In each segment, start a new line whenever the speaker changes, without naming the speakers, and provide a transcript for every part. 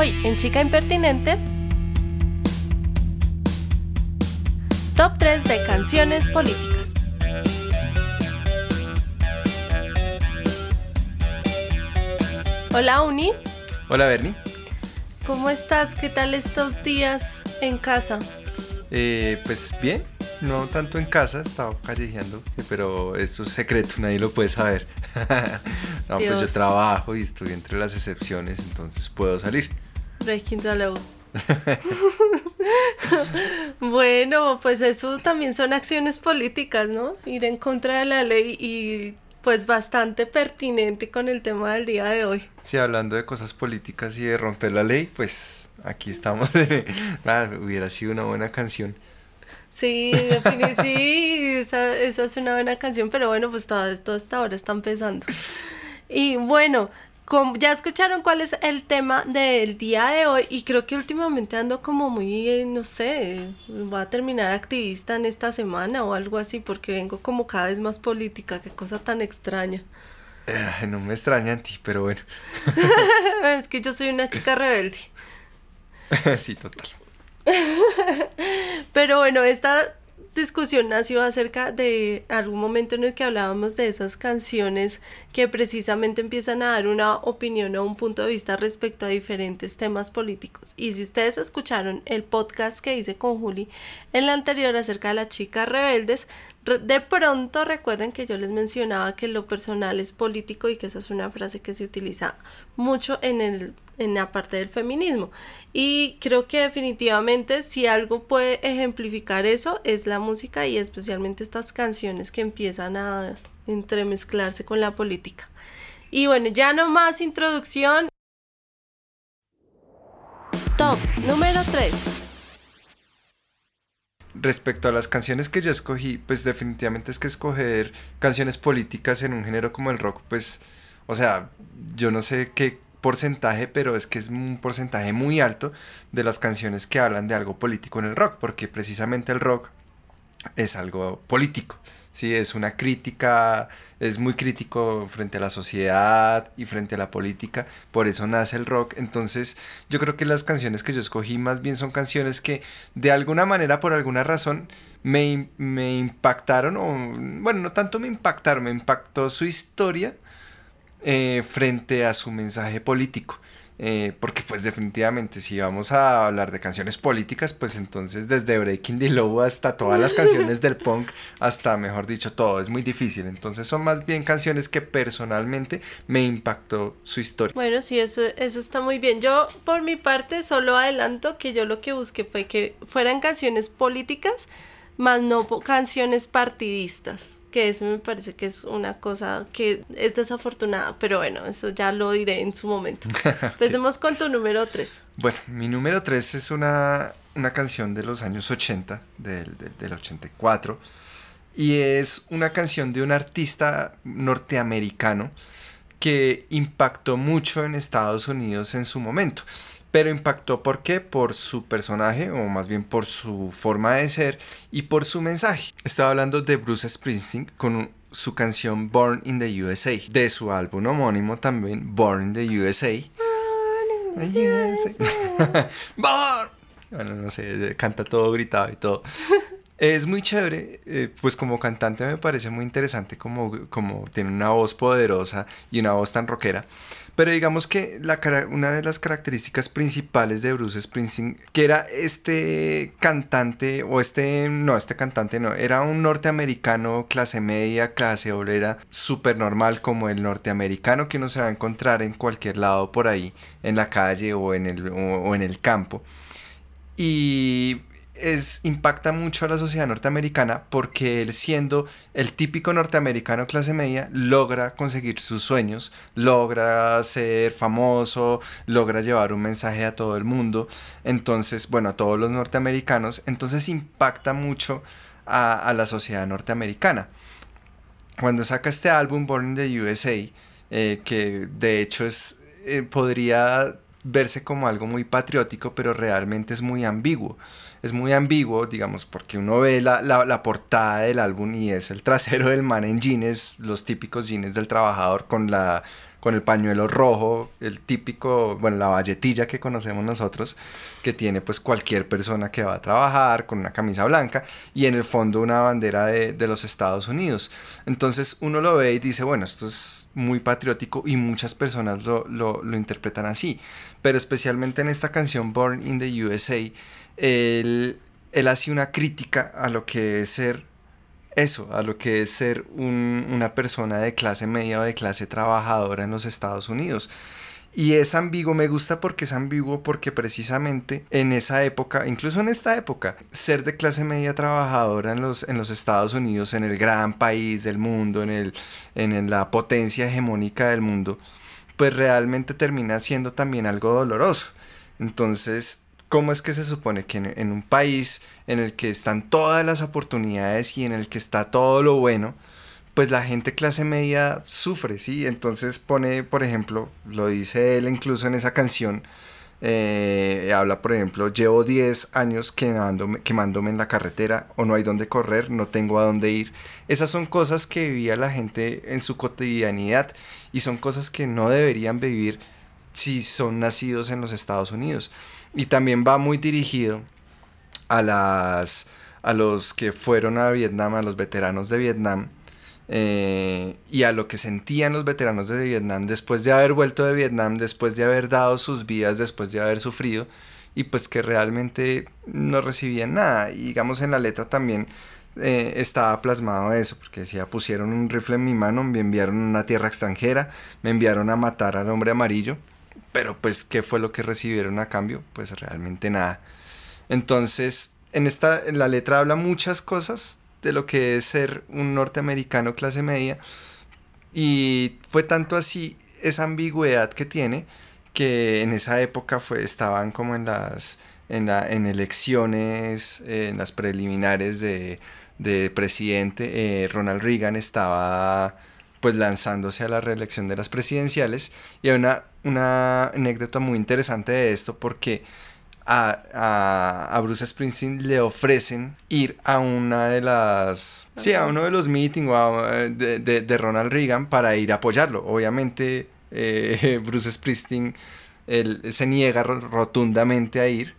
Hoy en Chica Impertinente, top 3 de canciones políticas. Hola Uni,
Hola Bernie.
¿cómo estás? ¿Qué tal estos días en casa?
Eh, pues bien, no tanto en casa, estaba callejeando, eh, pero esto es secreto, nadie lo puede saber. no, pues yo trabajo y estoy entre las excepciones, entonces puedo salir.
Law. bueno, pues eso también son acciones políticas, ¿no? Ir en contra de la ley y pues bastante pertinente con el tema del día de hoy.
Sí, hablando de cosas políticas y de romper la ley, pues aquí estamos. Ah, hubiera sido una buena canción.
Sí, sí, esa, esa es una buena canción, pero bueno, pues todo esto hasta ahora está empezando. Y bueno, como ya escucharon cuál es el tema del día de hoy y creo que últimamente ando como muy, no sé, voy a terminar activista en esta semana o algo así porque vengo como cada vez más política, qué cosa tan extraña.
Eh, no me extraña en ti, pero bueno.
Es que yo soy una chica rebelde.
sí, total.
Pero bueno, esta discusión nació acerca de algún momento en el que hablábamos de esas canciones que precisamente empiezan a dar una opinión o un punto de vista respecto a diferentes temas políticos. Y si ustedes escucharon el podcast que hice con Juli en la anterior acerca de las chicas rebeldes, re- de pronto recuerden que yo les mencionaba que lo personal es político y que esa es una frase que se utiliza mucho en el en la parte del feminismo. Y creo que definitivamente si algo puede ejemplificar eso es la música y especialmente estas canciones que empiezan a entremezclarse con la política. Y bueno, ya no más introducción. Top número 3.
Respecto a las canciones que yo escogí, pues definitivamente es que escoger canciones políticas en un género como el rock, pues, o sea, yo no sé qué porcentaje, pero es que es un porcentaje muy alto de las canciones que hablan de algo político en el rock, porque precisamente el rock es algo político. Sí, es una crítica, es muy crítico frente a la sociedad y frente a la política, por eso nace el rock. Entonces, yo creo que las canciones que yo escogí más bien son canciones que de alguna manera, por alguna razón, me, me impactaron, o bueno, no tanto me impactaron, me impactó su historia eh, frente a su mensaje político. Eh, porque pues definitivamente si vamos a hablar de canciones políticas, pues entonces desde Breaking the Law hasta todas las canciones del punk, hasta mejor dicho todo, es muy difícil. Entonces son más bien canciones que personalmente me impactó su historia.
Bueno, sí, eso, eso está muy bien. Yo, por mi parte, solo adelanto que yo lo que busqué fue que fueran canciones políticas, más no canciones partidistas, que eso me parece que es una cosa que es desafortunada, pero bueno, eso ya lo diré en su momento. Empecemos con tu número 3.
Bueno, mi número 3 es una, una canción de los años 80, del, del, del 84, y es una canción de un artista norteamericano que impactó mucho en Estados Unidos en su momento. Pero impactó ¿por qué? Por su personaje, o más bien por su forma de ser y por su mensaje. Estaba hablando de Bruce Springsteen con su canción Born in the USA, de su álbum homónimo también, Born in the USA. Born. Bueno, no sé, canta todo gritado y todo. Es muy chévere, eh, pues como cantante me parece muy interesante como, como tiene una voz poderosa y una voz tan rockera. Pero digamos que una de las características principales de Bruce Springsteen, que era este cantante, o este, no, este cantante no, era un norteamericano clase media, clase obrera, súper normal como el norteamericano que uno se va a encontrar en cualquier lado por ahí, en la calle o en el, o en el campo. Y es, impacta mucho a la sociedad norteamericana porque él siendo el típico norteamericano clase media logra conseguir sus sueños, logra ser famoso, logra llevar un mensaje a todo el mundo, entonces, bueno, a todos los norteamericanos, entonces impacta mucho a, la sociedad norteamericana. Cuando saca este álbum Born in the USA, eh, que de hecho es, eh, podría verse como algo muy patriótico, pero realmente es muy ambiguo. Es muy ambiguo, digamos, porque uno ve la, la- portada del álbum y es el trasero del man en jeans, los típicos jeans del trabajador con la con el pañuelo rojo, el típico, bueno, la valletilla que conocemos nosotros, que tiene pues cualquier persona que va a trabajar con una camisa blanca y en el fondo una bandera de, de los Estados Unidos. Entonces uno lo ve y dice, bueno, esto es muy patriótico y muchas personas lo, lo, lo interpretan así, pero especialmente en esta canción Born in the USA, él, él hace una crítica a lo que es ser eso, a lo que es ser un, una persona de clase media o de clase trabajadora en los Estados Unidos. Y es ambiguo, me gusta porque es ambiguo porque precisamente en esa época, incluso en esta época, ser de clase media trabajadora en los, en los Estados Unidos, en el gran país del mundo, en, el, en la potencia hegemónica del mundo, pues realmente termina siendo también algo doloroso. Entonces, ¿cómo es que se supone que en, un país en el que están todas las oportunidades y en el que está todo lo bueno, pues la gente clase media sufre, ¿sí? Entonces pone, por ejemplo, lo dice él incluso en esa canción, eh, habla, por ejemplo, llevo 10 años quemándome, en la carretera o no hay donde correr, no tengo a dónde ir. Esas son cosas que vivía la gente en su cotidianidad y son cosas que no deberían vivir si son nacidos en los Estados Unidos. Y también va muy dirigido a las a los que fueron a Vietnam, a los veteranos de Vietnam, eh, y a lo que sentían los veteranos de Vietnam después de haber vuelto de Vietnam, después de haber dado sus vidas, después de haber sufrido, y pues que realmente no recibían nada. Y digamos en la letra también eh, estaba plasmado eso, porque decía, pusieron un rifle en mi mano, me enviaron a una tierra extranjera, me enviaron a matar al hombre amarillo, pero pues, ¿qué fue lo que recibieron a cambio? Pues realmente nada. Entonces, en esta, en la letra habla muchas cosas de lo que es ser un norteamericano clase media. Y fue tanto así esa ambigüedad que tiene que en esa época fue, estaban como en las en, la, en elecciones, en las preliminares de, de presidente. Eh, Ronald Reagan estaba pues lanzándose a la reelección de las presidenciales. Y hay una, una anécdota muy interesante de esto porque a, a, Bruce Springsteen le ofrecen ir a una de las... Sí, a uno de los meetings de, de, de, Ronald Reagan para ir a apoyarlo. Obviamente eh, Bruce Springsteen él, se niega rotundamente a ir,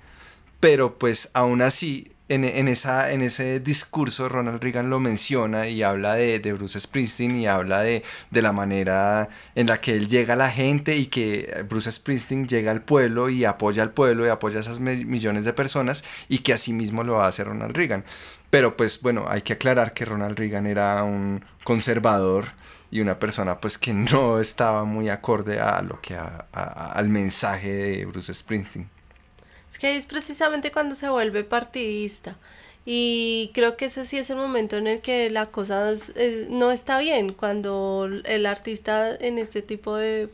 pero pues aún así en, esa, en ese discurso Ronald Reagan lo menciona y habla de, Bruce Springsteen y habla de, la manera en la que él llega a la gente y que Bruce Springsteen llega al pueblo y apoya al pueblo y apoya a esas millones de personas y que mismo lo hace Ronald Reagan. Pero pues bueno, hay que aclarar que Ronald Reagan era un conservador y una persona pues que no estaba muy acorde a lo que al mensaje de Bruce Springsteen.
Es que es precisamente cuando se vuelve partidista. Y creo que ese sí es el momento en el que la cosa no está bien, cuando el artista en este tipo de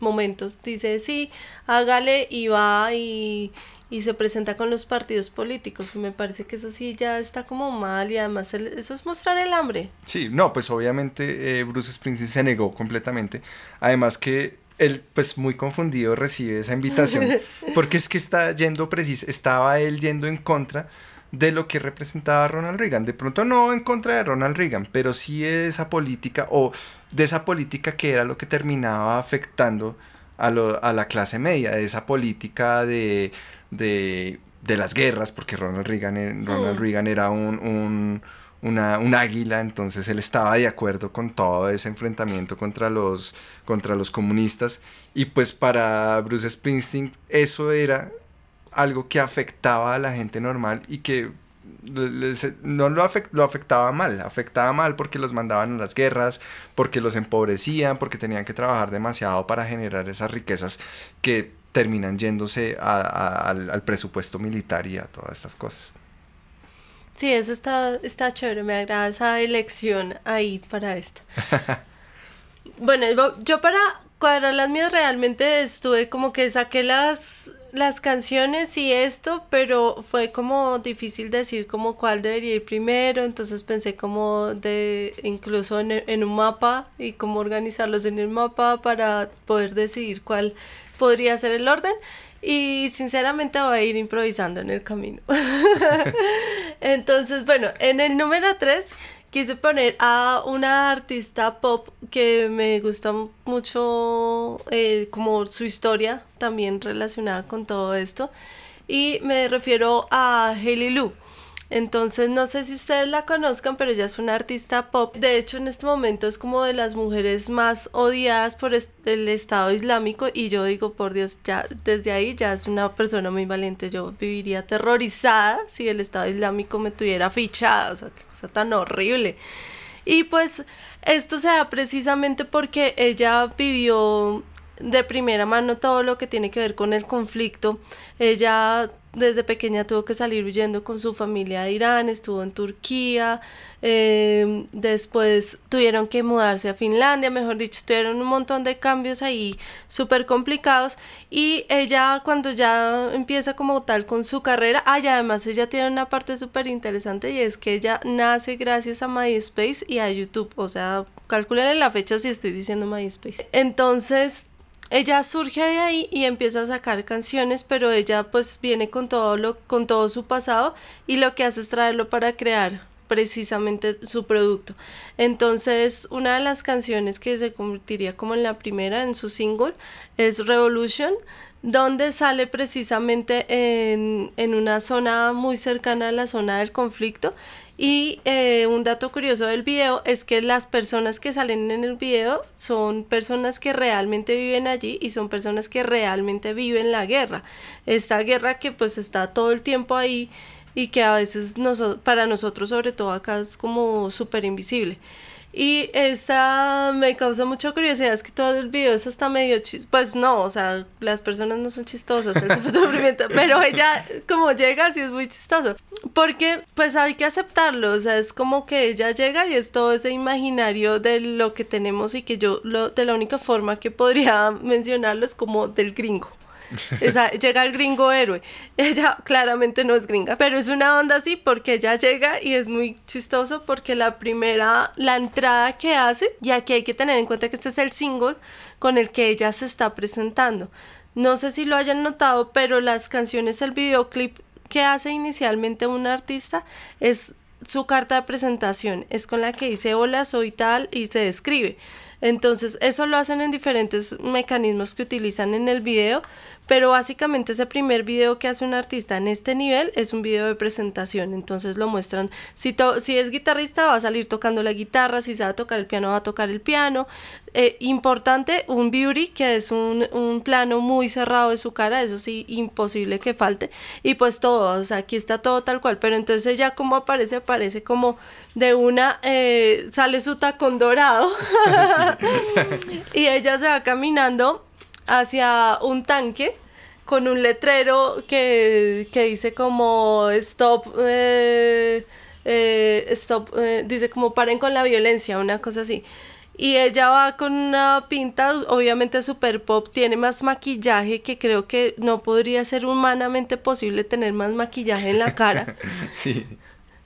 momentos dice, sí, hágale y va y, se presenta con los partidos políticos. me parece que eso sí ya está como mal y además eso es mostrar el hambre.
Sí, no, pues obviamente eh, Bruce Springsteen se negó completamente. Además que él pues muy confundido recibe esa invitación porque es que está yendo precis estaba él yendo en contra de lo que representaba Ronald Reagan. De pronto no en contra de Ronald Reagan, pero sí de esa política o de esa política que era lo que terminaba afectando a, lo, a la clase media, de esa política de, de, de las guerras, porque Ronald Reagan, Ronald mm. Reagan era un una, un águila, entonces él estaba de acuerdo con todo ese enfrentamiento contra los, contra los comunistas y pues para Bruce Springsteen eso era algo que afectaba a la gente normal y que no lo, lo afectaba mal, afectaba mal porque los mandaban a las guerras, porque los empobrecían, porque tenían que trabajar demasiado para generar esas riquezas que terminan yéndose al, al presupuesto militar y a todas estas cosas.
Sí, eso está, está chévere, me agrada esa elección ahí para esta. bueno, yo para cuadrar las mías realmente estuve como que saqué las, las canciones y esto, pero fue como difícil decir como cuál debería ir primero, entonces pensé como de incluso en, en un mapa y cómo organizarlos en el mapa para poder decidir cuál podría ser el orden. Y sinceramente voy a ir improvisando en el camino. Entonces, bueno, en el número 3 quise poner a una artista pop que me gusta mucho eh, como su historia también relacionada con todo esto y me refiero a Hailey Lu. Entonces, no sé si ustedes la conozcan, pero ella es una artista pop. De hecho, en este momento es como de las mujeres más odiadas por el Estado Islámico. Y yo digo, por Dios, ya desde ahí ya es una persona muy valiente. Yo viviría aterrorizada si el Estado Islámico me tuviera fichada. O sea, qué cosa tan horrible. Y pues esto se da precisamente porque ella vivió de primera mano todo lo que tiene que ver con el conflicto. Ella desde pequeña tuvo que salir huyendo con su familia de Irán, estuvo en Turquía, em, después tuvieron que mudarse a Finlandia, mejor dicho, tuvieron un montón de cambios ahí súper complicados y ella cuando ya empieza como tal con su carrera, ah, y además ella tiene una parte súper interesante y es que ella nace gracias a MySpace y a YouTube, o sea, calculen la fecha si estoy diciendo MySpace. Entonces, ella surge de ahí y empieza a sacar canciones, pero ella pues viene con todo lo con todo su pasado y lo que hace es traerlo para crear precisamente su producto. Entonces, una de las canciones que se convertiría como en la primera en su single es Revolution, donde sale precisamente en, en una zona muy cercana a la zona del conflicto y eh, un dato curioso del video es que las personas que salen en el video son personas que realmente viven allí y son personas que realmente viven la guerra. Esta guerra que pues está todo el tiempo ahí y que a veces para nosotros sobre todo acá es como súper invisible. Y esa me causa mucha curiosidad, es que todo el video es hasta medio chistoso. Pues no, o sea, las personas no son chistosas, el sufrimiento, pero ella como llega sí es muy chistoso. Porque pues hay que aceptarlo, o sea, es como que ella llega y es todo ese imaginario de lo que tenemos y que yo lo, de la única forma que podría mencionarlo es como del gringo. Llega el gringo héroe. Ella claramente no es gringa, pero es una onda así porque ella llega y es muy chistoso porque la primera, la entrada que hace, y aquí hay que tener en cuenta que este es el single con el que ella se está presentando. No sé si lo hayan notado, pero las canciones, el videoclip que hace inicialmente un artista es su carta de presentación, es con la que dice hola, soy tal y se describe. Entonces, eso lo hacen en diferentes mecanismos que utilizan en el video, pero básicamente ese primer video que hace un artista en este nivel es un video de presentación. Entonces lo muestran, si, si es guitarrista va a salir tocando la guitarra, si sabe tocar el piano va a tocar el piano. Eh, importante, un beauty, que es un, un, plano muy cerrado de su cara, eso sí, imposible que falte. Y pues todo, o sea, aquí está todo tal cual, pero entonces ya como aparece, aparece como de una, eh, sale su tacón dorado y ella se va caminando hacia un tanque con un letrero que, dice como stop, eh, eh, stop, eh, dice como paren con la violencia, una cosa así. Y ella va con una pinta, obviamente super pop, tiene más maquillaje que creo que no podría ser humanamente posible tener más maquillaje en la cara. sí.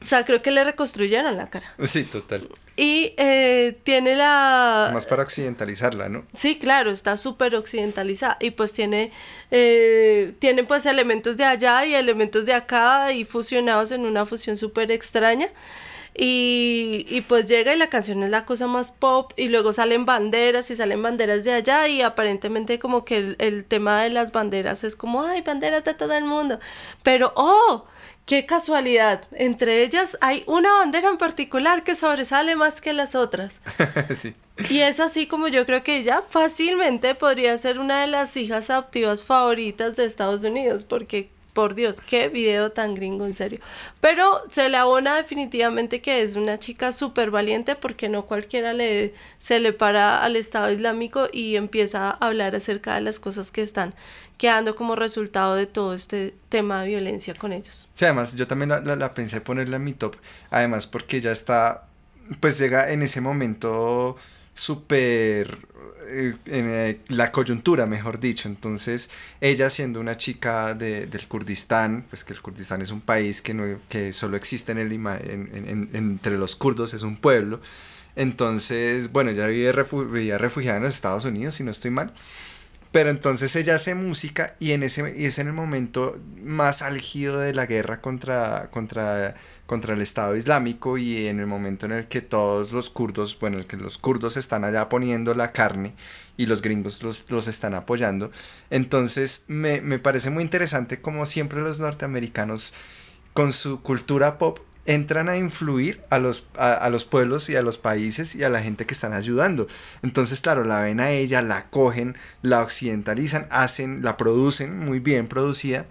O sea, creo que le reconstruyeron la cara.
Sí, total.
Y eh, tiene la...
Más para occidentalizarla, ¿no?
Sí, claro, está súper occidentalizada. Y pues tiene, eh, tiene pues elementos de allá y elementos de acá y fusionados en una fusión súper extraña. Y, y, pues llega y la canción es la cosa más pop y luego salen banderas y salen banderas de allá y aparentemente como que el, el tema de las banderas es como, ay, banderas de todo el mundo. Pero, oh, Qué casualidad. Entre ellas hay una bandera en particular que sobresale más que las otras. sí. Y es así como yo creo que ella fácilmente podría ser una de las hijas adoptivas favoritas de Estados Unidos, porque por Dios, qué video tan gringo, en serio. Pero se le abona definitivamente que es una chica súper valiente porque no cualquiera le, se le para al Estado Islámico y empieza a hablar acerca de las cosas que están quedando como resultado de todo este tema de violencia con ellos.
Sí, además yo también la, la, pensé ponerla en mi top, además porque ya está, pues llega en ese momento súper eh, eh, la coyuntura, mejor dicho. Entonces, ella siendo una chica de, del Kurdistán, pues que el Kurdistán es un país que, no, que solo existe en el, en, entre los kurdos, es un pueblo. Entonces, bueno, ella vivía refugiada en los Estados Unidos, si no estoy mal. Pero entonces ella hace música y en ese y es en el momento más álgido de la guerra contra, contra, contra el Estado Islámico y en el momento en el que todos los kurdos, bueno, el que los kurdos están allá poniendo la carne y los gringos los, los están apoyando. Entonces me, me parece muy interesante como siempre los norteamericanos con su cultura pop entran a influir a los, a, los pueblos y a los países y a la gente que están ayudando. Entonces, claro, la ven a ella, la cogen, la occidentalizan, hacen, la producen muy bien producida.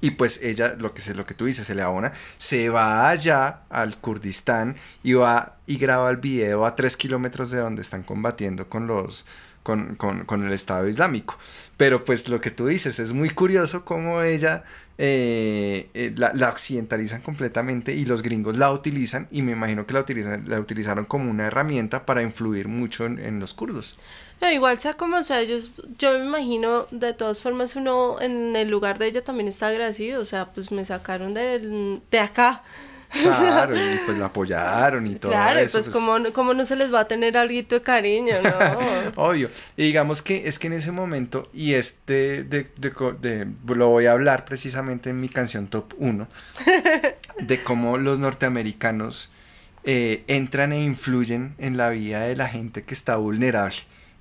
Y pues ella, lo que, lo que tú dices, se le abona, se va allá al Kurdistán y va y graba el video a tres kilómetros de donde están combatiendo con los, con, con, con, el Estado Islámico. Pero pues lo que tú dices es muy curioso cómo ella eh, eh, la, la, occidentalizan completamente y los gringos la utilizan y me imagino que la, utilizan, utilizaron como una herramienta para influir mucho en, los kurdos.
No, igual sea como sea, ellos, yo me imagino, de todas formas uno en el lugar de ella también está agradecido, o sea, pues me sacaron de, de acá,
Claro, y pues la apoyaron y todo
claro, eso. pues, pues como, no se les va a tener algo de cariño, ¿no?
Obvio. Y digamos que es que en ese momento, y este de, de, lo voy a hablar precisamente en mi canción Top 1, de cómo los norteamericanos eh, entran e influyen en la vida de la gente que está vulnerable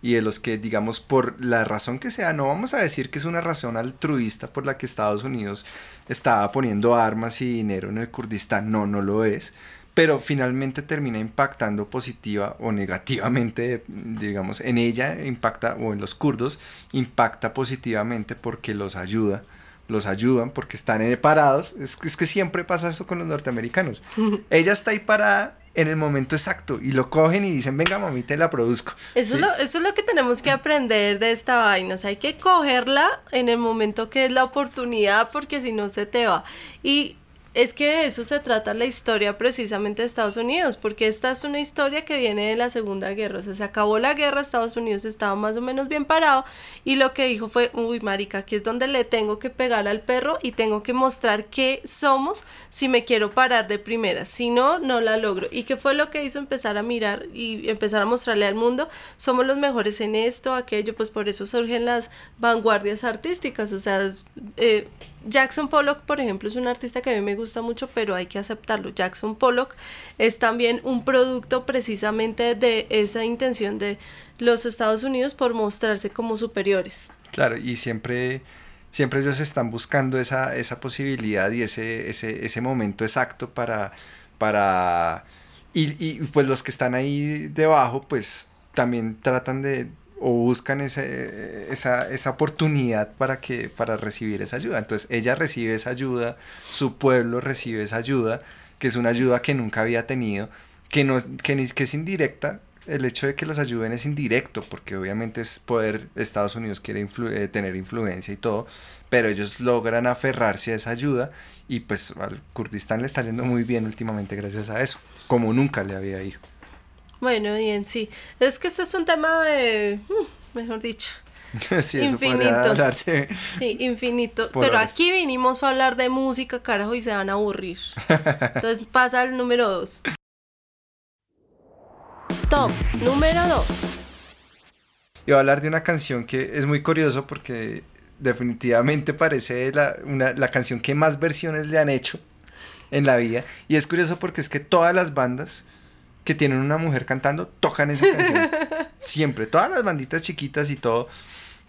y de los que, digamos, por la razón que sea, no vamos a decir que es una razón altruista por la que Estados Unidos estaba poniendo armas y dinero en el Kurdistán, no, no lo es, pero finalmente termina impactando positiva o negativamente, digamos, en ella impacta, o en los kurdos, impacta positivamente porque los ayuda los ayudan porque están parados. Es, es, que siempre pasa eso con los norteamericanos. Ella está ahí parada en el momento exacto y lo cogen y dicen, venga mami, te la produzco.
Eso, es lo, eso es lo que tenemos que aprender de esta vaina, o sea, hay que cogerla en el momento que es la oportunidad porque si no se te va. Y es que de eso se trata la historia precisamente de Estados Unidos, porque esta es una historia que viene de la Segunda Guerra. O sea, se acabó la guerra, Estados Unidos estaba más o menos bien parado y lo que dijo fue, uy, marica, aquí es donde le tengo que pegar al perro y tengo que mostrar qué somos si me quiero parar de primera. Si no, no la logro. ¿Y qué fue lo que hizo empezar a mirar y empezar a mostrarle al mundo? Somos los mejores en esto, aquello, pues por eso surgen las vanguardias artísticas. O sea, eh, Jackson Pollock, por ejemplo, es un artista que a mí me gusta mucho, pero hay que aceptarlo. Jackson Pollock es también un producto precisamente de esa intención de los Estados Unidos por mostrarse como superiores.
Claro, y siempre, siempre ellos están buscando esa, esa posibilidad y ese, ese, ese momento exacto para, para y, y pues los que están ahí debajo, pues también tratan de o buscan esa, esa, oportunidad para, que, para recibir esa ayuda. Entonces ella recibe esa ayuda, su pueblo recibe esa ayuda, que es una ayuda que nunca había tenido, que, no, que, que es indirecta. El hecho de que los ayuden es indirecto, porque obviamente es poder, Estados Unidos quiere eh, tener influencia y todo, pero ellos logran aferrarse a esa ayuda y pues al Kurdistán le está yendo muy bien últimamente gracias a eso, como nunca le había ido.
Bueno, bien, sí. Es que este es un tema de, mm, mejor dicho, sí, infinito. Sí, infinito. Pero aquí vinimos a hablar de música, carajo, y se van a aburrir. Entonces pasa al número dos. Top número dos.
Y voy a hablar de una canción que es muy curioso porque definitivamente parece la, una, la canción que más versiones le han hecho en la vida. Y es curioso porque es que todas las bandas que tienen una mujer cantando tocan esa canción. Siempre, todas las banditas chiquitas y todo.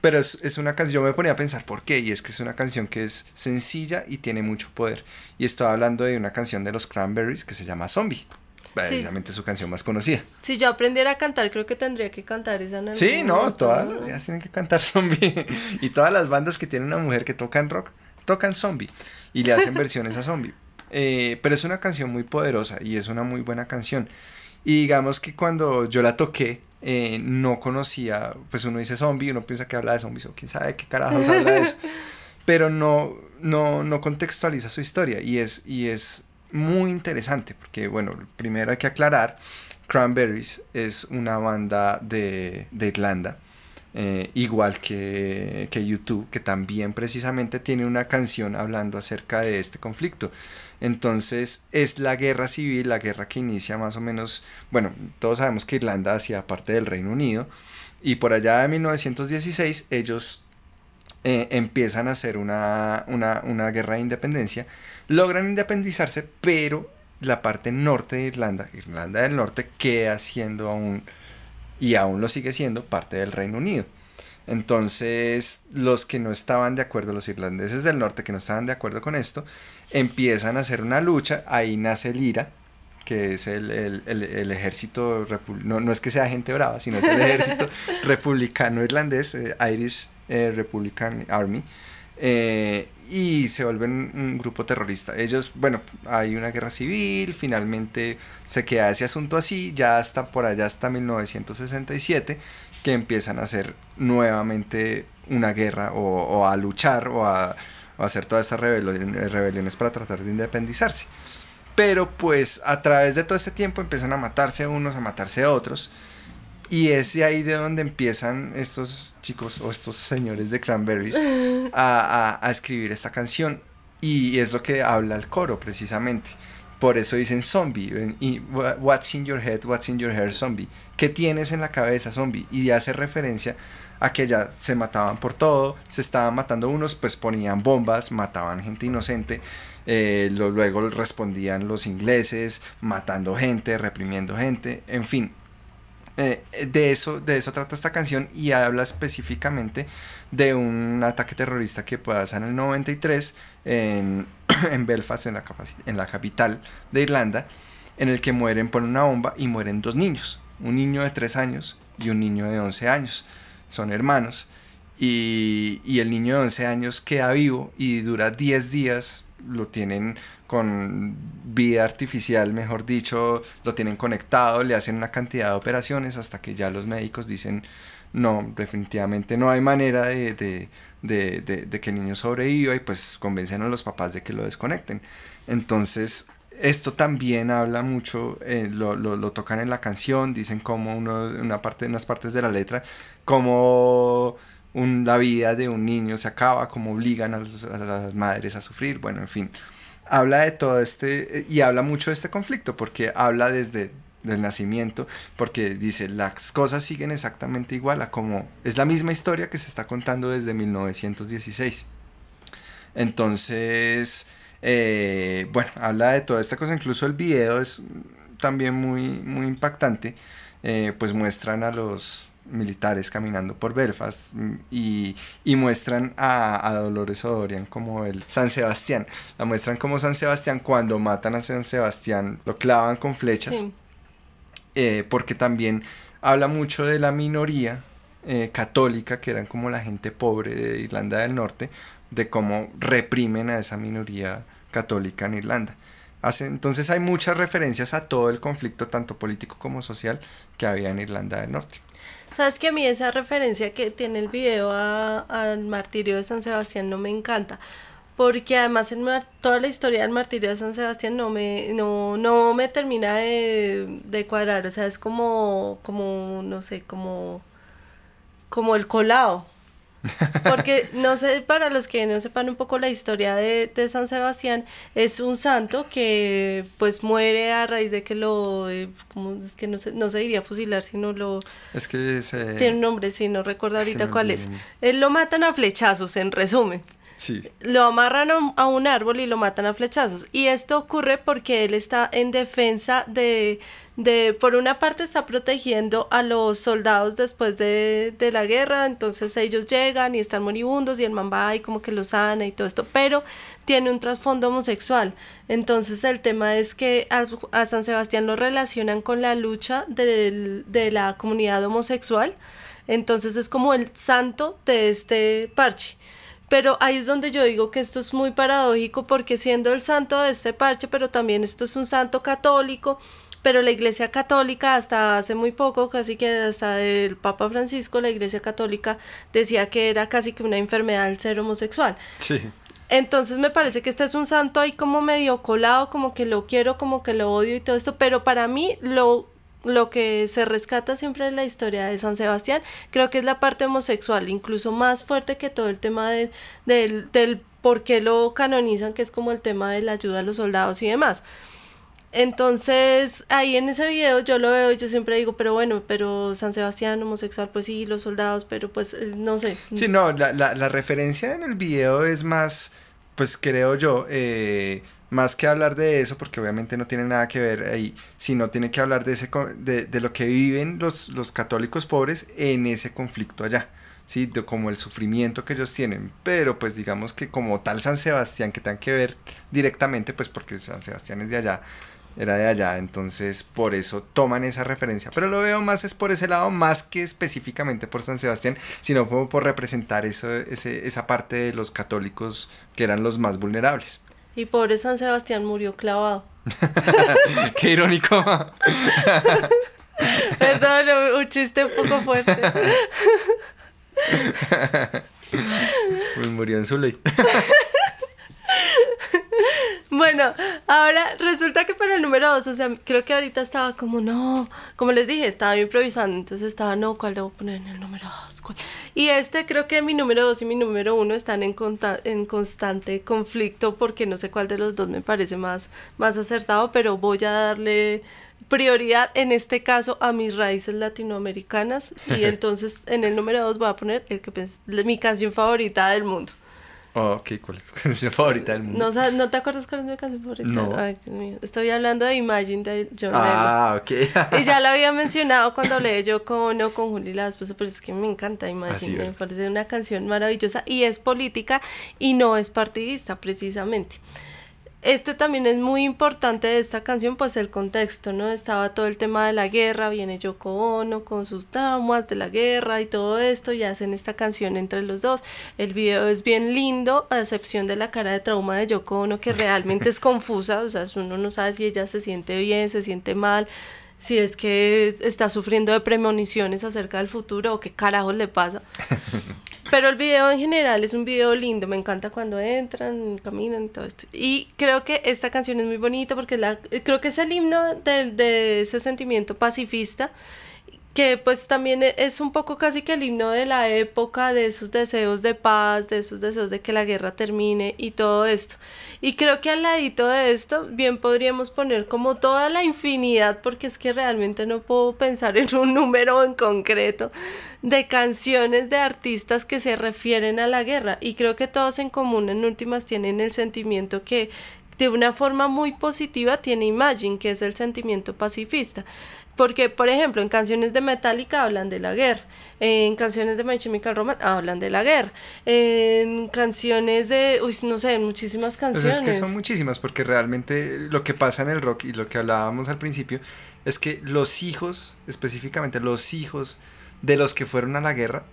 Pero es, es, una canción, yo me ponía a pensar por qué, y es que es una canción que es sencilla y tiene mucho poder. Y estaba hablando de una canción de los Cranberries que se llama Zombie. Precisamente su canción más conocida.
Si yo aprendiera a cantar, creo que tendría que cantar esa. En
sí, no, todas las días tienen que cantar Zombie. y todas las bandas que tienen una mujer que tocan rock, tocan Zombie. Y le hacen versiones a Zombie. Eh, pero es una canción muy poderosa y es una muy buena canción. Y digamos que cuando yo la toqué, eh, no conocía, pues uno dice zombie, uno piensa que habla de zombies o quién sabe qué carajos habla de eso, pero no, no, no contextualiza su historia y es, y es muy interesante porque, bueno, primero hay que aclarar, Cranberries es una banda de, de Irlanda eh, igual que, YouTube, que también precisamente tiene una canción hablando acerca de este conflicto. Entonces es la guerra civil, la guerra que inicia más o menos, bueno, todos sabemos que Irlanda hacía parte del Reino Unido y por allá de 1916 ellos eh, empiezan a hacer una, una, una guerra de independencia, logran independizarse, pero la parte norte de Irlanda, Irlanda del Norte, queda siendo aún y aún lo sigue siendo parte del Reino Unido. Entonces, los que no estaban de acuerdo, los irlandeses del norte que no estaban de acuerdo con esto, empiezan a hacer una lucha, ahí nace el IRA, que es el, ejército, no, no, es que sea gente brava, sino es el ejército republicano irlandés, eh, Irish eh, Republican Army, eh, y se vuelven un grupo terrorista. Ellos, bueno, hay una guerra civil, finalmente se queda ese asunto así, ya hasta por allá hasta 1967, que empiezan a hacer nuevamente una guerra o, a luchar o a, hacer todas estas rebeliones, rebeliones para tratar de independizarse. Pero pues a través de todo este tiempo empiezan a matarse unos, a matarse otros. Y es de ahí de donde empiezan estos chicos o estos señores de Cranberries a, escribir esta canción. Y es lo que habla el coro precisamente. Por eso dicen zombie. Y what's in your head, what's in your hair, zombie. ¿Qué tienes en la cabeza, zombie? Y hace referencia a que ya se mataban por todo, se estaban matando unos, pues ponían bombas, mataban gente inocente. Eh, luego respondían los ingleses, matando gente, reprimiendo gente, en fin, eh, de, eso, de eso trata esta canción y habla específicamente de un ataque terrorista que hacer en el 93 en, en Belfast, en la, en la capital de Irlanda, en el que mueren por una bomba y mueren dos niños, un niño de 3 años y un niño de 11 años. Son hermanos. Y, y el niño de 11 años queda vivo y dura 10 días lo tienen con vida artificial, mejor dicho, lo tienen conectado, le hacen una cantidad de operaciones hasta que ya los médicos dicen, no, definitivamente no hay manera de, que el niño sobreviva y pues convencen a los papás de que lo desconecten. Entonces, esto también habla mucho, eh, lo, tocan en la canción, dicen como uno, una parte, unas partes de la letra, como la vida de un niño se acaba, como obligan a, las madres a sufrir, bueno, en fin. Habla de todo este, y habla mucho de este conflicto, porque habla desde el nacimiento, porque dice, las cosas siguen exactamente igual a como es la misma historia que se está contando desde 1916. Entonces, eh, bueno, habla de toda esta cosa, incluso el video es también muy, muy impactante, eh, pues muestran a los militares caminando por Belfast mm, y, muestran a, Dolores O'Dorian como el San Sebastián. La muestran como San Sebastián cuando matan a San Sebastián, lo clavan con flechas, eh, porque también habla mucho de la minoría eh, católica, que eran como la gente pobre de Irlanda del Norte, de cómo reprimen a esa minoría católica en Irlanda. entonces hay muchas referencias a todo el conflicto, tanto político como social, que había en Irlanda del Norte.
Sabes que a mí esa referencia que tiene el video al martirio de San Sebastián no me encanta. Porque además toda la historia del martirio de San Sebastián no me, no, no me termina de, de cuadrar. O sea, es como, como, no sé, como, como el colado. Porque no sé, para los que no sepan un poco la historia de, San Sebastián, es un santo que pues muere a raíz de que lo, eh, como es que no se, no se diría fusilar, sino lo...
Es que
Tiene un nombre, sí, no recuerdo ahorita cuál es. Él lo matan a flechazos, en resumen.
Sí.
Lo amarran a un árbol y lo matan a flechazos. Y esto ocurre porque él está en defensa de, de por una parte está protegiendo a los soldados después de, de, la guerra, entonces ellos llegan y están moribundos y el man va y como que los sana y todo esto, pero tiene un trasfondo homosexual. Entonces el tema es que a, San Sebastián lo relacionan con la lucha de la comunidad homosexual, entonces es como el santo de este parche. Pero ahí es donde yo digo que esto es muy paradójico porque siendo el santo de este parche, pero también esto es un santo católico, pero la Iglesia Católica hasta hace muy poco, casi que hasta el Papa Francisco, la Iglesia Católica decía que era casi que una enfermedad el ser homosexual.
Sí.
Entonces me parece que este es un santo ahí como medio colado, como que lo quiero, como que lo odio y todo esto, pero para mí lo lo que se rescata siempre en la historia de San Sebastián, creo que es la parte homosexual, incluso más fuerte que todo el tema del, del, del por qué lo canonizan, que es como el tema de la ayuda a los soldados y demás. Entonces, ahí en ese video yo lo veo y yo siempre digo, pero bueno, pero San Sebastián homosexual, pues sí, los soldados, pero pues eh, no sé.
Sí, no, la, la, la referencia en el video es más, pues creo yo, eh, más que hablar de eso, porque obviamente no tiene nada que ver ahí, sino tiene que hablar de, ese, de, de lo que viven los, los católicos pobres en ese conflicto allá. Sí, de como el sufrimiento que ellos tienen, pero pues digamos que como tal San Sebastián que tengan que ver directamente, pues porque San Sebastián es de allá, era de allá, entonces por eso toman esa referencia. Pero lo veo más es por ese lado, más que específicamente por San Sebastián, sino como por representar eso, ese, esa parte de los católicos que eran los más vulnerables.
Y pobre San Sebastián murió clavado.
Qué irónico.
Perdón, un chiste un poco fuerte.
pues murió en su ley.
Bueno, ahora resulta que para el número dos, o sea, creo que ahorita estaba como, no, como les dije, estaba improvisando, entonces estaba, no, ¿cuál debo poner en el número dos? Y este creo que mi número dos y mi número uno están en, en constante conflicto porque no sé cuál de los dos me parece más, más acertado, pero voy a darle prioridad en este caso a mis raíces latinoamericanas y entonces en el número dos voy a poner el que mi canción favorita del mundo.
Oh, ok, ¿cuál es tu canción favorita del mundo?
No, ¿no te acuerdas cuál es mi canción favorita? No. Ay, Dios mío. Estoy hablando de Imagine de John
Ah, ok.
y ya lo había mencionado cuando hablé yo con, no, con Juli la esposa, pero es que me encanta Imagine. Ah, me parece una canción maravillosa y es política y no es partidista, precisamente este también es muy importante de esta canción, pues el contexto, ¿no? Estaba todo el tema de la guerra, viene Yoko Ono con sus traumas de la guerra y todo esto, y hacen esta canción entre los dos. El video es bien lindo, a excepción de la cara de trauma de Yoko Ono, que realmente es confusa, o sea, uno no sabe si ella se siente bien, se siente mal, si es que está sufriendo de premoniciones acerca del futuro o qué carajos le pasa. Pero el video en general es un video lindo, me encanta cuando entran, caminan y todo esto. Y creo que esta canción es muy bonita porque la, creo que es el himno de, de ese sentimiento pacifista que pues también e, es un poco casi que el himno de la época, de esos deseos de paz, de esos deseos de que la guerra termine y todo esto. Y creo que al ladito de esto bien podríamos poner como toda la infinidad, porque es que realmente no puedo pensar en un número en concreto de canciones de artistas que se refieren a la guerra. Y creo que todos en común en últimas tienen el sentimiento que de una forma muy positiva tiene Imagine, que es el sentimiento pacifista. Porque, por ejemplo, en canciones de Metallica hablan de la guerra, en canciones de My Chemical Romance hablan de la guerra, en canciones de, uy, no sé, muchísimas canciones.
Pues es que son muchísimas, porque realmente lo que pasa en el rock y lo que hablábamos al principio es que los hijos, específicamente los hijos de los que fueron a la guerra,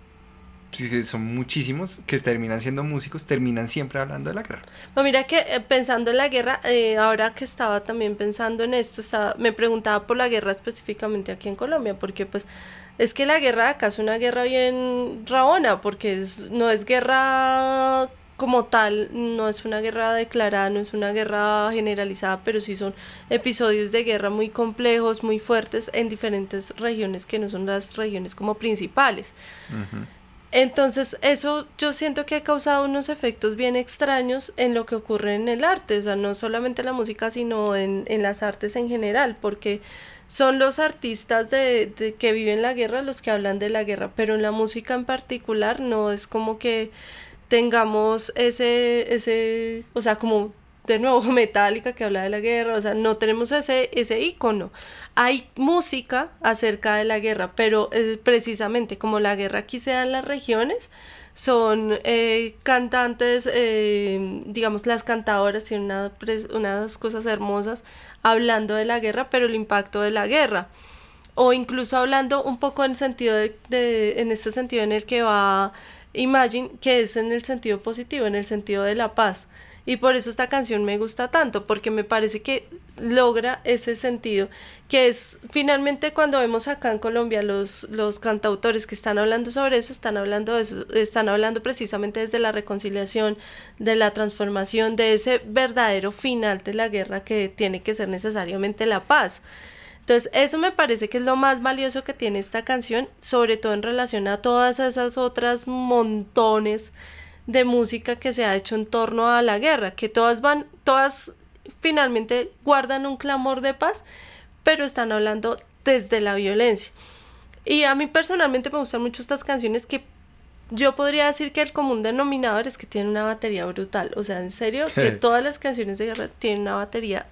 son muchísimos que terminan siendo músicos, terminan siempre hablando de la guerra.
Pues mira que eh, pensando en la guerra, eh, ahora que estaba también pensando en esto, estaba, me preguntaba por la guerra específicamente aquí en Colombia, porque pues es que la guerra acá es una guerra bien rabona, porque no es guerra como tal, no es una guerra declarada, no es una guerra generalizada, pero sí son episodios de guerra muy complejos, muy fuertes en diferentes regiones que no son las regiones como principales. Entonces, eso yo siento que ha causado unos efectos bien extraños en lo que ocurre en el arte, o sea, no solamente en la música, sino en, en las artes en general, porque son los artistas de, de, que viven la guerra los que hablan de la guerra, pero en la música en particular no es como que tengamos ese, ese, o sea, como de nuevo Metallica que habla de la guerra, o sea, no tenemos ese, ese icono. Hay música acerca de la guerra, pero eh, precisamente como la guerra aquí se da en las regiones, son eh, cantantes, eh, digamos, las cantadoras tienen una, unas cosas hermosas hablando de la guerra, pero el impacto de la guerra. O incluso hablando un poco en sentido de, de en este sentido en el que va Imagine, que es en el sentido positivo, en el sentido de la paz. Y por eso esta canción me gusta tanto, porque me parece que logra ese sentido, que es finalmente cuando vemos acá en Colombia los, los cantautores que están hablando sobre eso, están hablando de eso, están hablando precisamente desde la reconciliación, de la transformación, de ese verdadero final de la guerra que tiene que ser necesariamente la paz. Entonces, eso me parece que es lo más valioso que tiene esta canción, sobre todo en relación a todas esas otras montones de música que se ha hecho en torno a la guerra, que todas van, todas finalmente guardan un clamor de paz, pero están hablando desde la violencia. Y a mí personalmente me gustan mucho estas canciones que yo podría decir que el común denominador es que tienen una batería brutal. O sea, en serio, que todas las canciones de guerra tienen una batería.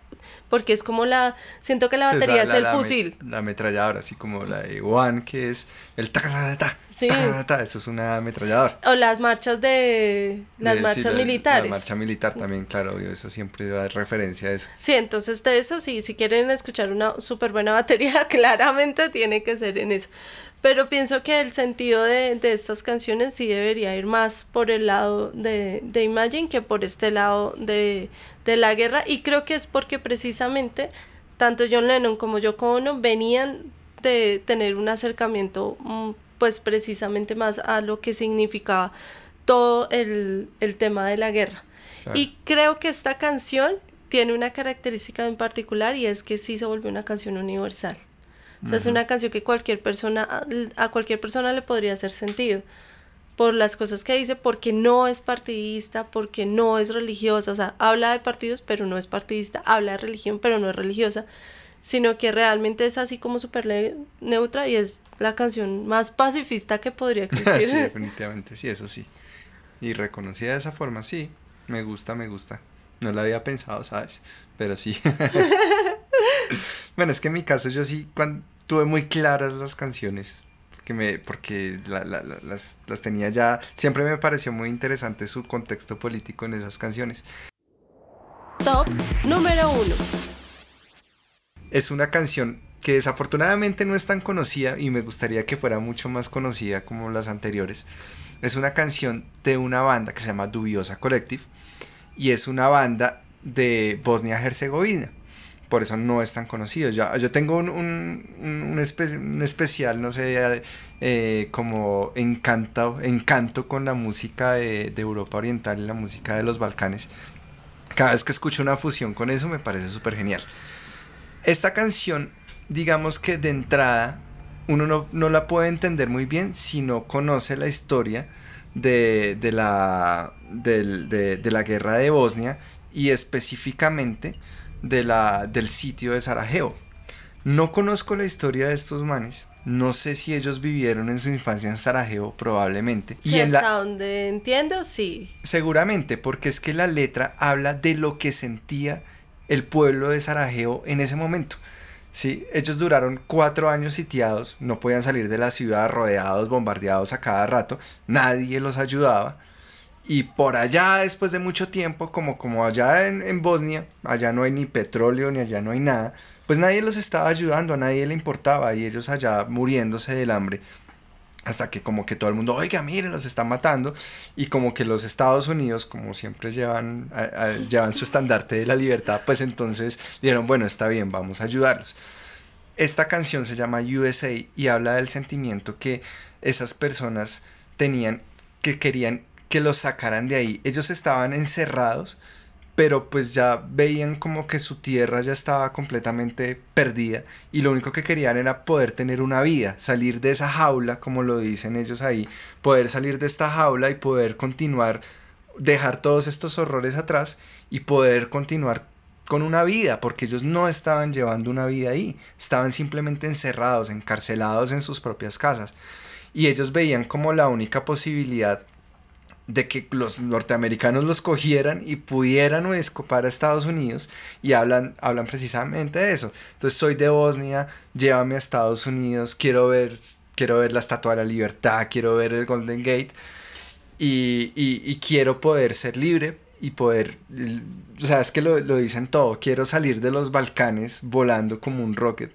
Porque es como la. Siento que la batería es el fusil.
la ametralladora, así como la de One, que es el ta ta ta sí. Eso es una ametralladora.
O las marchas de. Las marchas militares.
La marcha militar también, claro, eso siempre da referencia a eso.
Sí, entonces de eso, sí, si quieren escuchar una súper buena batería, claramente tiene que ser en eso. Pero pienso que el sentido de, estas canciones sí debería ir más por el lado de, Imagine que por este lado de, la guerra. Y creo que es porque precisamente tanto John Lennon como Yoko Ono venían de tener un acercamiento mm, pues precisamente más a lo que significaba todo el, tema de la guerra. Y creo que esta canción tiene una característica en particular y es que sí se volvió una canción universal. O sea, es una canción que cualquier persona, a cualquier persona le podría hacer sentido por las cosas que dice, porque no es partidista, porque no es religiosa, o sea, habla de partidos, pero no es partidista, habla de religión, pero no es religiosa, sino que realmente es así como súper neutra y es la canción más pacifista que podría existir.
sí, definitivamente, sí, eso sí. Y reconocida de esa forma, sí, me gusta, me gusta. No lo había pensado, ¿sabes? Pero sí. bueno, es que en mi caso yo sí, cuando, tuve muy claras las canciones porque me porque las, las, tenía ya. Siempre me pareció muy interesante su contexto político en esas canciones.
Top número uno.
Es una canción que desafortunadamente no es tan conocida y me gustaría que fuera mucho más conocida como las anteriores. Es una canción de una banda que se llama Dubiosa Collective y es una banda de Bosnia-Herzegovina por eso no es tan conocido. Yo, tengo un, especial, no sé, eh, como encanto, encanto con la música de, Europa Oriental y la música de los Balcanes. Cada vez que escucho una fusión con eso me parece súper genial. Esta canción, digamos que de entrada, uno no, la puede entender muy bien si no conoce la historia de, la, de la guerra de Bosnia y específicamente de la, del sitio de Sarajevo. No conozco la historia de estos manes. No sé si ellos vivieron en su infancia en Sarajevo, probablemente.
y en hasta donde entiendo, sí.
Seguramente, porque es que la letra habla de lo que sentía el pueblo de Sarajevo en ese momento. Sí, ellos duraron cuatro años sitiados, no podían salir de la ciudad, rodeados, bombardeados a cada rato, nadie los ayudaba. Y por allá, después de mucho tiempo, como, como allá en, Bosnia, allá no hay ni petróleo, ni allá no hay nada, pues nadie los estaba ayudando, a nadie le importaba, y ellos allá muriéndose del hambre. Hasta que como que todo el mundo, oiga, miren, los están matando. Y como que los Estados Unidos, como siempre llevan, llevan su estandarte de la libertad, pues entonces dijeron, bueno, está bien, vamos a ayudarlos. Esta canción se llama USA y habla del sentimiento que esas personas tenían que querían que los sacaran de ahí. Ellos estaban encerrados, pero pues ya veían como que su tierra ya estaba completamente perdida y lo único que querían era poder tener una vida, salir de esa jaula, como lo dicen ellos ahí, poder salir de esta jaula y poder continuar, dejar todos estos horrores atrás y poder continuar con una vida, porque ellos no estaban llevando una vida ahí, estaban simplemente encerrados, encarcelados en sus propias casas. Y ellos veían como la única posibilidad de que los norteamericanos los cogieran y pudieran escapar a Estados Unidos y hablan, hablan precisamente de eso. Entonces soy de Bosnia, llévame a Estados Unidos, quiero ver, quiero ver la Estatua de la Libertad, quiero ver el Golden Gate y, y, quiero poder ser libre y poder, o sea, es que lo, lo dicen todo, quiero salir de los Balcanes volando como un rocket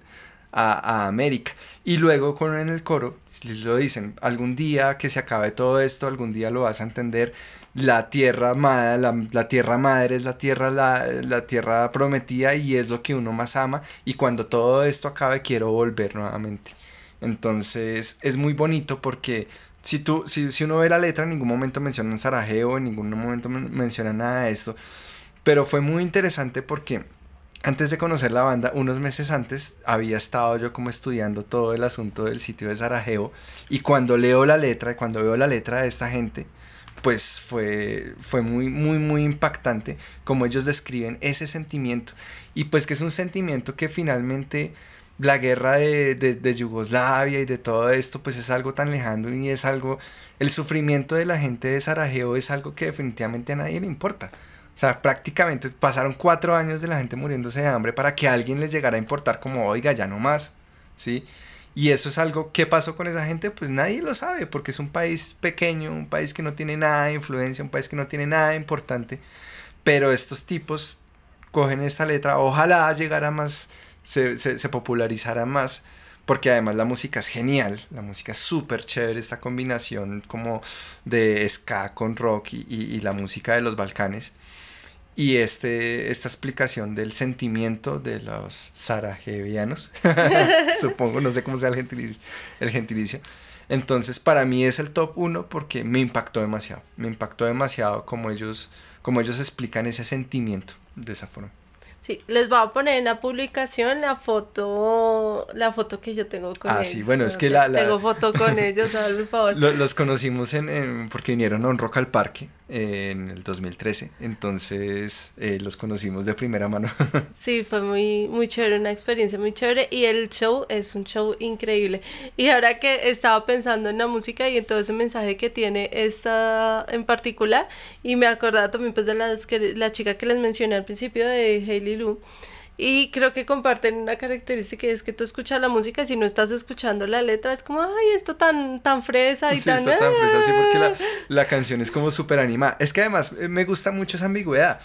a, América. Y luego con en el coro lo dicen, algún día que se acabe todo esto, algún día lo vas a entender, la tierra madre, la, tierra madre es la tierra, la, tierra prometida y es lo que uno más ama y cuando todo esto acabe quiero volver nuevamente. Entonces es muy bonito porque si, tú, si, si uno ve la letra en ningún momento mencionan Sarajevo, en ningún momento menciona nada de esto, pero fue muy interesante porque antes de conocer la banda, unos meses antes, había estado yo como estudiando todo el asunto del sitio de Sarajevo y cuando leo la letra, cuando veo la letra de esta gente, pues fue, fue muy, muy, muy impactante como ellos describen ese sentimiento y pues que es un sentimiento que finalmente la guerra de, de, Yugoslavia y de todo esto, pues es algo tan lejano y es algo, el sufrimiento de la gente de Sarajevo es algo que definitivamente a nadie le importa. O sea, prácticamente pasaron cuatro años de la gente muriéndose de hambre para que alguien les llegara a importar como, oiga, ya no más, ¿sí? Y eso es algo, ¿qué pasó con esa gente? Pues nadie lo sabe, porque es un país pequeño, un país que no tiene nada de influencia, un país que no tiene nada importante, pero estos tipos cogen esta letra, ojalá llegara más, se, se, popularizara más, porque además la música es genial, la música es súper chévere, esta combinación como de ska con rock y, y la música de los Balcanes y este, esta explicación del sentimiento de los sarajevianos, supongo, no sé cómo sea el gentilicio, el gentilicio. Entonces, para mí es el top uno porque me impactó demasiado, me impactó demasiado como ellos, como ellos explican ese sentimiento de esa forma.
Sí, les voy a poner en la publicación la foto, la foto que yo tengo con ellos. Ah, sí, bueno, es que la, Tengo foto con ellos, por favor.
Los, conocimos en, porque vinieron a un Rock al Parque en el 2013, entonces eh, los conocimos de primera mano.
sí, fue muy, muy chévere, una experiencia muy chévere y el show es un show increíble. Y ahora que estaba pensando en la música y en todo ese mensaje que tiene esta en particular, y me acordaba también pues de las que, la chica que les mencioné al principio de Hailey y creo que comparten una característica es que tú escuchas la música y si no estás escuchando la letra es como, ay, esto tan, tan fresa y tan...
Está tan fresa, sí, porque la, la canción es como súper animada. Es que además eh, me gusta mucho esa ambigüedad,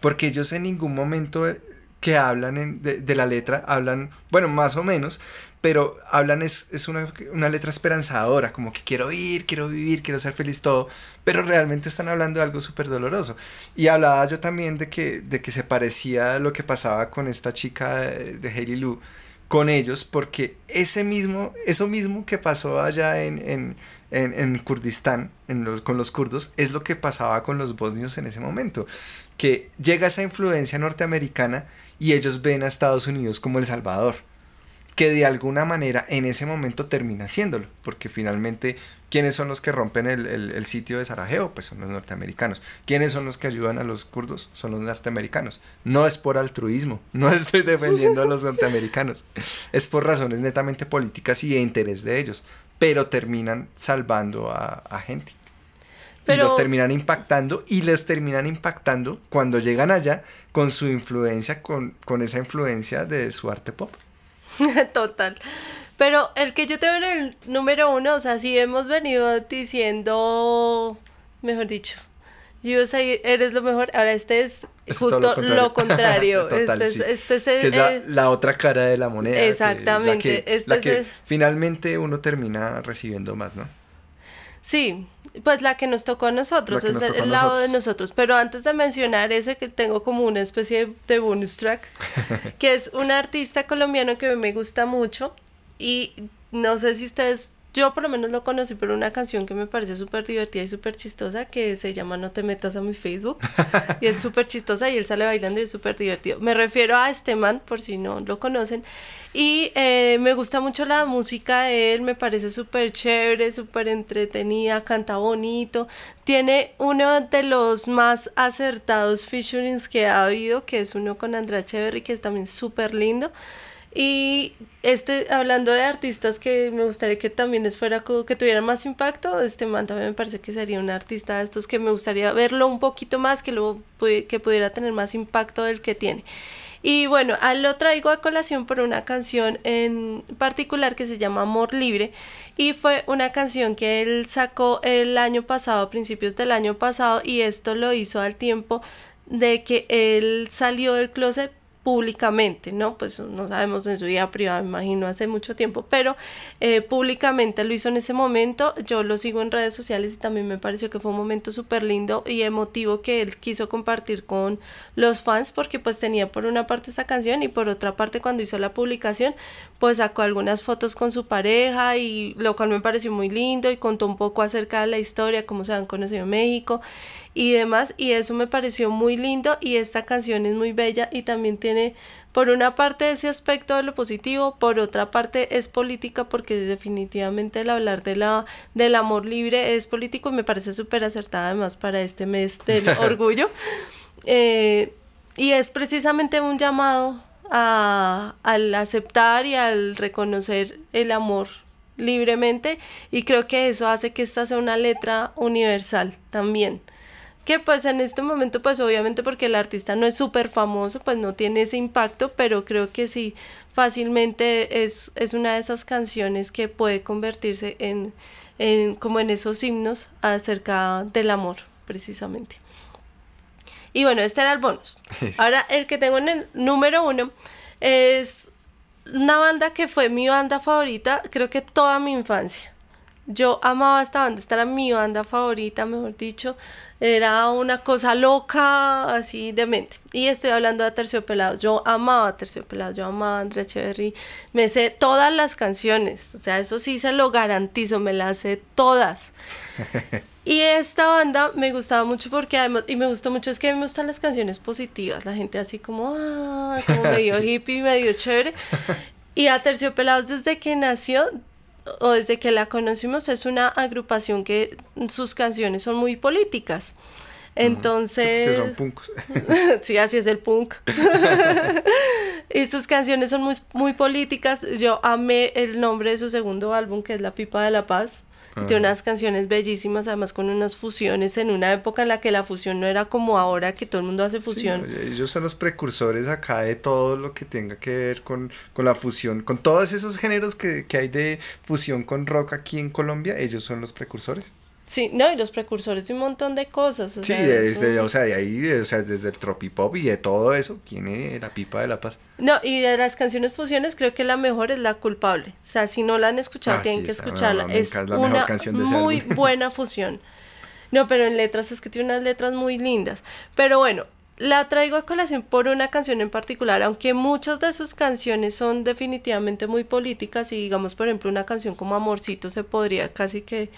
porque ellos en ningún momento eh, que hablan de, de, la letra, hablan, bueno, más o menos, pero hablan es, es una, una, letra esperanzadora, como que quiero ir, quiero vivir, quiero ser feliz todo, pero realmente están hablando de algo súper doloroso. Y hablaba yo también de que, de que se parecía lo que pasaba con esta chica de, de con ellos, porque ese mismo, eso mismo que pasó allá en, en, en, en Kurdistán, en con los kurdos, es lo que pasaba con los bosnios en ese momento, que llega esa influencia norteamericana y ellos ven a Estados Unidos como El Salvador que de alguna manera en ese momento termina haciéndolo, porque finalmente, ¿quiénes son los que rompen el, sitio de Sarajevo? Pues son los norteamericanos. ¿Quiénes son los que ayudan a los kurdos? Son los norteamericanos. No es por altruismo, no estoy defendiendo a los norteamericanos, es por razones netamente políticas y de interés de ellos, pero terminan salvando a, gente. Y los terminan impactando y les terminan impactando cuando llegan allá con su influencia, con, con esa influencia de su arte pop.
Total. Pero el que yo te veo en el número uno, o sea, si hemos venido diciendo, mejor dicho, yo eres lo mejor, ahora este es justo lo contrario. este, es, este es,
es la, otra cara de la moneda. Exactamente. Que, este que finalmente uno termina recibiendo más, ¿no?
Sí, pues la que nos tocó a nosotros, es el, lado de nosotros. Pero antes de mencionar ese que tengo como una especie de bonus track, que es un artista colombiano que me gusta mucho y no sé si ustedes yo por lo menos lo conocí por una canción que me parece súper divertida y súper chistosa que se llama No te metas a mi Facebook y es súper chistosa y él sale bailando y es súper divertido. Me refiero a este man, por si no lo conocen. Y eh, me gusta mucho la música de él, me parece súper chévere, súper entretenida, canta bonito. Tiene uno de los más acertados featurings que ha habido, que es uno con Andrea Cheverry, que es también súper lindo. Y este, hablando de artistas que me gustaría que también les fuera que tuvieran más impacto, este man también me parece que sería un artista de estos que me gustaría verlo un poquito más, que luego que pudiera tener más impacto del que tiene. Y bueno, lo traigo a colación por una canción en particular que se llama Amor Libre y fue una canción que él sacó el año pasado, a principios del año pasado, y esto lo hizo al tiempo de que él salió del closet públicamente, ¿no? Pues no sabemos en su vida privada, me imagino, hace mucho tiempo, pero eh, públicamente lo hizo en ese momento. Yo lo sigo en redes sociales y también me pareció que fue un momento súper lindo y emotivo que él quiso compartir con los fans porque pues tenía por una parte esa canción y por otra parte cuando hizo la publicación pues sacó algunas fotos con su pareja y lo cual me pareció muy lindo y contó un poco acerca de la historia, cómo se han conocido en México y demás y eso me pareció muy lindo y esta canción es muy bella y también tiene por una parte ese aspecto de lo positivo, por otra parte es política porque definitivamente el hablar de la, del amor libre es político y me parece súper acertada además para este mes del orgullo. Eh, y es precisamente un llamado a, al aceptar y al reconocer el amor libremente y creo que eso hace que esta sea una letra universal también que pues en este momento pues obviamente porque el artista no es súper famoso pues no tiene ese impacto pero creo que sí fácilmente es, es una de esas canciones que puede convertirse en, en como en esos himnos acerca del amor precisamente. Y bueno este era el bonus. Ahora el que tengo en el número uno es una banda que fue mi banda favorita creo que toda mi infancia yo amaba esta banda, esta era mi banda favorita, mejor dicho. Era una cosa loca, así de mente. Y estoy hablando de Terciopelados. Yo amaba Terciopelados, yo amaba a Andrea Echeverry. Me sé todas las canciones, o sea, eso sí se lo garantizo, me las sé todas. Y esta banda me gustaba mucho porque además, y me gustó mucho, es que me gustan las canciones positivas, la gente así como, ah, como medio hippie, medio chévere. Y a Terciopelados desde que nació o desde que la conocimos es una agrupación que sus canciones son muy políticas. Entonces...
Que son punks.
sí, así es el punk. y sus canciones son muy, muy políticas. Yo amé el nombre de su segundo álbum, que es La Pipa de la Paz. Tiene unas canciones bellísimas, además con unas fusiones en una época en la que la fusión no era como ahora que todo el mundo hace fusión.
ellos son los precursores acá de todo lo que tenga que ver con, con la fusión, con todos esos géneros que, que hay de fusión con rock aquí en Colombia, ellos son los precursores.
Sí, no, y los precursores de un montón de cosas.
sí, desde, o sea, de ahí, o sea, desde el tropipop y de todo eso, tiene la pipa de la paz.
No, y de las canciones fusiones creo que la mejor es La Culpable. O sea, si no la han escuchado, ah, tienen que escucharla. es una muy buena fusión. No, pero en letras es que tiene unas letras muy lindas. Pero bueno, la traigo a colación por una canción en particular, aunque muchas de sus canciones son definitivamente muy políticas y digamos, por ejemplo, una canción como Amorcito se podría casi que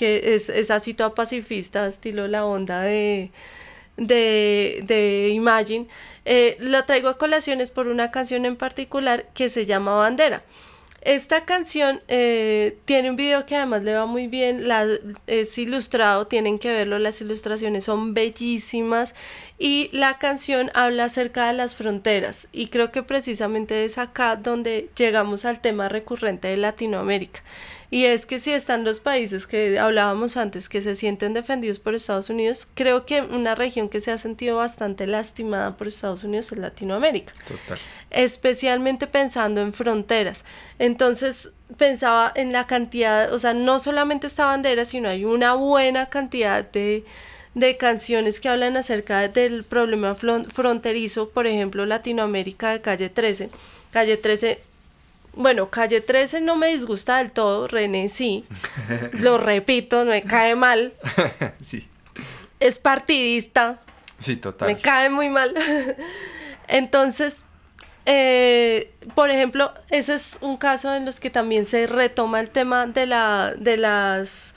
que es, es así toda pacifista, estilo la onda de, de, de Imagine, eh, la traigo a colaciones por una canción en particular que se llama Bandera. Esta canción eh, tiene un video que además le va muy bien, la, es ilustrado, tienen que verlo, las ilustraciones son bellísimas y la canción habla acerca de las fronteras y creo que precisamente es acá donde llegamos al tema recurrente de Latinoamérica y es que si están los países que hablábamos antes que se sienten defendidos por Estados Unidos, creo que una región que se ha sentido bastante lastimada por Estados Unidos es Latinoamérica. Total. Especialmente pensando en fronteras. Entonces pensaba en la cantidad, o sea, no solamente esta bandera, sino hay una buena cantidad de de canciones que hablan acerca del problema fronterizo, por ejemplo, Latinoamérica de Calle 13. Calle 13 bueno, Calle 13 no me disgusta del todo, René sí. Lo repito, me cae mal. sí. Es partidista.
Sí, total.
Me cae muy mal. Entonces, eh, por ejemplo, ese es un caso en los que también se retoma el tema de, la, de las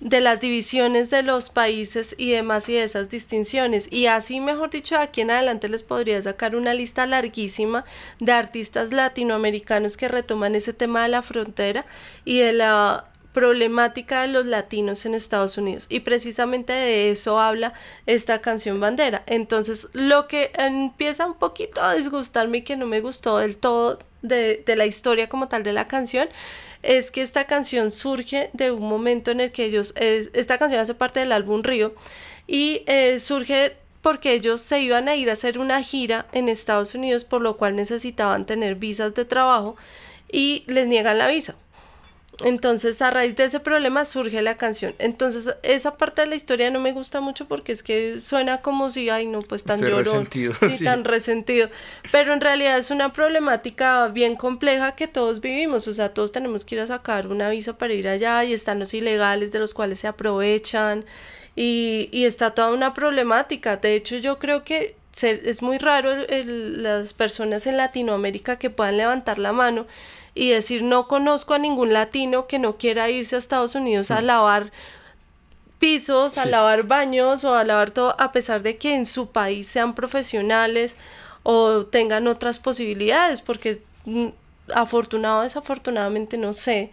de las divisiones de los países y demás y de esas distinciones. Y así, mejor dicho, aquí en adelante les podría sacar una lista larguísima de artistas latinoamericanos que retoman ese tema de la frontera y de la problemática de los latinos en Estados Unidos. Y precisamente de eso habla esta canción Bandera. Entonces, lo que empieza un poquito a disgustarme y que no me gustó del todo de, de la historia como tal de la canción es que esta canción surge de un momento en el que ellos, esta canción hace parte del álbum Río y eh, surge porque ellos se iban a ir a hacer una gira en Estados Unidos, por lo cual necesitaban tener visas de trabajo y les niegan la visa. Entonces, a raíz de ese problema surge la canción. Entonces, esa parte de la historia no me gusta mucho porque es que suena como si, ay, no, pues tan llorón. Resentido, sí, tan resentido. Pero en realidad es una problemática bien compleja que todos vivimos. O sea, todos tenemos que ir a sacar una visa para ir allá y están los ilegales de los cuales se aprovechan. Y, y está toda una problemática. De hecho, yo creo que es muy raro las personas en Latinoamérica que puedan levantar la mano y decir no conozco a ningún latino que no quiera irse a Estados Unidos a mm. lavar pisos, a lavar baños o a lavar todo, a pesar de que en su país sean profesionales o tengan otras posibilidades, porque mm, afortunado o desafortunadamente no sé,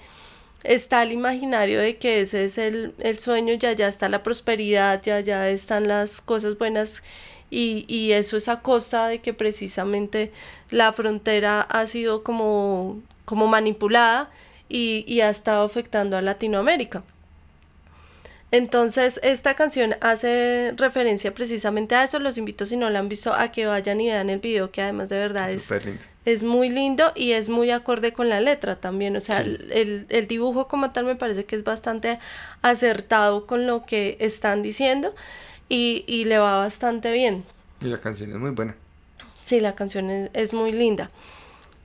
está el imaginario de que ese es el, el sueño, ya ya está la prosperidad, ya ya están las cosas buenas y, y eso es a costa de que precisamente la frontera ha sido como, como manipulada y, y ha estado afectando a Latinoamérica. Entonces, esta canción hace referencia precisamente a eso. Los invito, si no la han visto, a que vayan y vean el video, que además de verdad es, es muy lindo y es muy acorde con la letra también. O sea, el, el, dibujo como tal me parece que es bastante acertado con lo que están diciendo y, y le va bastante bien.
Y la canción es muy buena.
Sí, la canción es, es muy linda.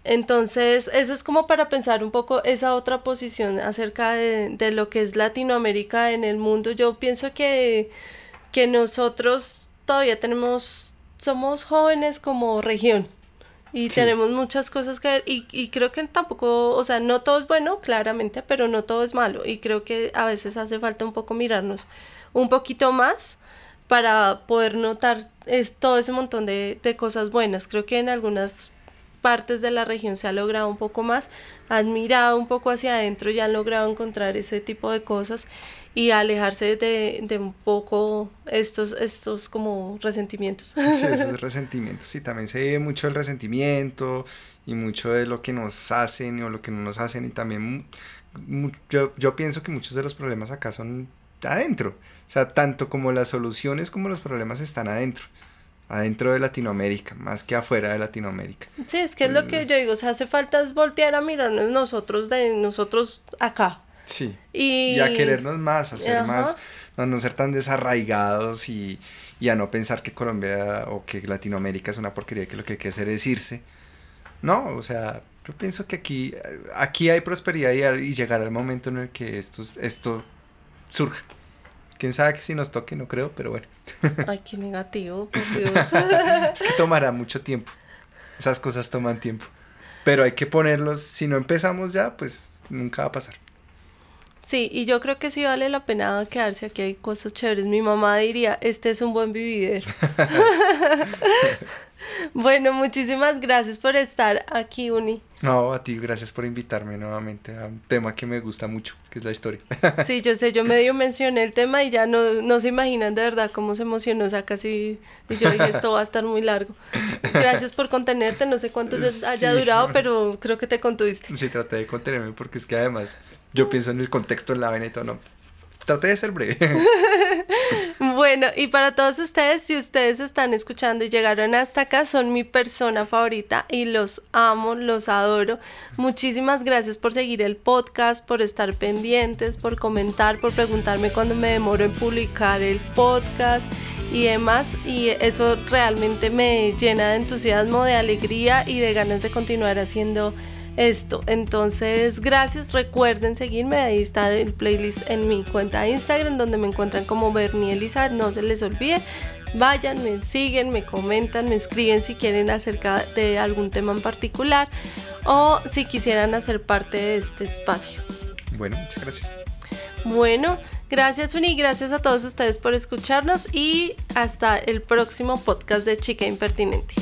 Entonces, eso es como para pensar un poco esa otra posición acerca de, de, lo que es Latinoamérica en el mundo. Yo pienso que, que nosotros todavía tenemos, somos jóvenes como región y sí. tenemos muchas cosas que ver y, y creo que tampoco, o sea, no todo es bueno, claramente, pero no todo es malo y creo que a veces hace falta un poco mirarnos un poquito más para poder notar es, todo ese montón de, de cosas buenas. Creo que en algunas partes de la región se ha logrado un poco más, han mirado un poco hacia adentro y han logrado encontrar ese tipo de cosas y alejarse de, de un poco estos, estos como resentimientos.
Sí, esos resentimientos, sí, también se ve mucho el resentimiento y mucho de lo que nos hacen o lo que no nos hacen y también yo, yo pienso que muchos de los problemas acá son adentro, o sea, tanto como las soluciones como los problemas están adentro adentro de Latinoamérica, más que afuera de Latinoamérica.
Sí, es que es lo que yo digo, o sea, hace falta es voltear a mirarnos nosotros de nosotros acá.
Sí. Y, y a querernos más, a ser Ajá. más, a no ser tan desarraigados y, y, a no pensar que Colombia o que Latinoamérica es una porquería, que lo que hay que hacer es irse. No, o sea, yo pienso que aquí, aquí hay prosperidad y, y llegará el momento en el que esto, esto surja. Quién sabe que si nos toque, no creo, pero bueno.
Ay, qué negativo, por Dios.
es que tomará mucho tiempo. Esas cosas toman tiempo. Pero hay que ponerlos, si no empezamos ya, pues nunca va a pasar.
Sí, y yo creo que sí vale la pena quedarse aquí, hay cosas chéveres. Mi mamá diría, este es un buen vividero. bueno, muchísimas gracias por estar aquí, Uni.
No, a ti, gracias por invitarme nuevamente a un tema que me gusta mucho, que es la historia.
sí, yo sé, yo medio mencioné el tema y ya no, no se imaginan de verdad cómo se emocionó, o sea, casi, y yo dije, esto va a estar muy largo. Gracias por contenerte, no sé cuánto haya sí, durado, bueno. pero creo que te contuviste.
Sí, traté de contenerme porque es que además yo pienso en el contexto, en la vena y todo, no. Traté de ser breve.
bueno, y para todos ustedes, si ustedes están escuchando y llegaron hasta acá, son mi persona favorita y los amo, los adoro. Muchísimas gracias por seguir el podcast, por estar pendientes, por comentar, por preguntarme cuando me demoro en publicar el podcast y demás. Y eso realmente me llena de entusiasmo, de alegría y de ganas de continuar haciendo esto. Entonces, gracias. Recuerden seguirme. Ahí está el playlist en mi cuenta de Instagram, donde me encuentran como Bernie Elizabeth. No se les olvide. Vayan, me siguen, me comentan, me escriben si quieren acerca de algún tema en particular o si quisieran hacer parte de este espacio.
Bueno, muchas gracias.
Bueno, gracias Uni, gracias a todos ustedes por escucharnos y hasta el próximo podcast de Chica Impertinente.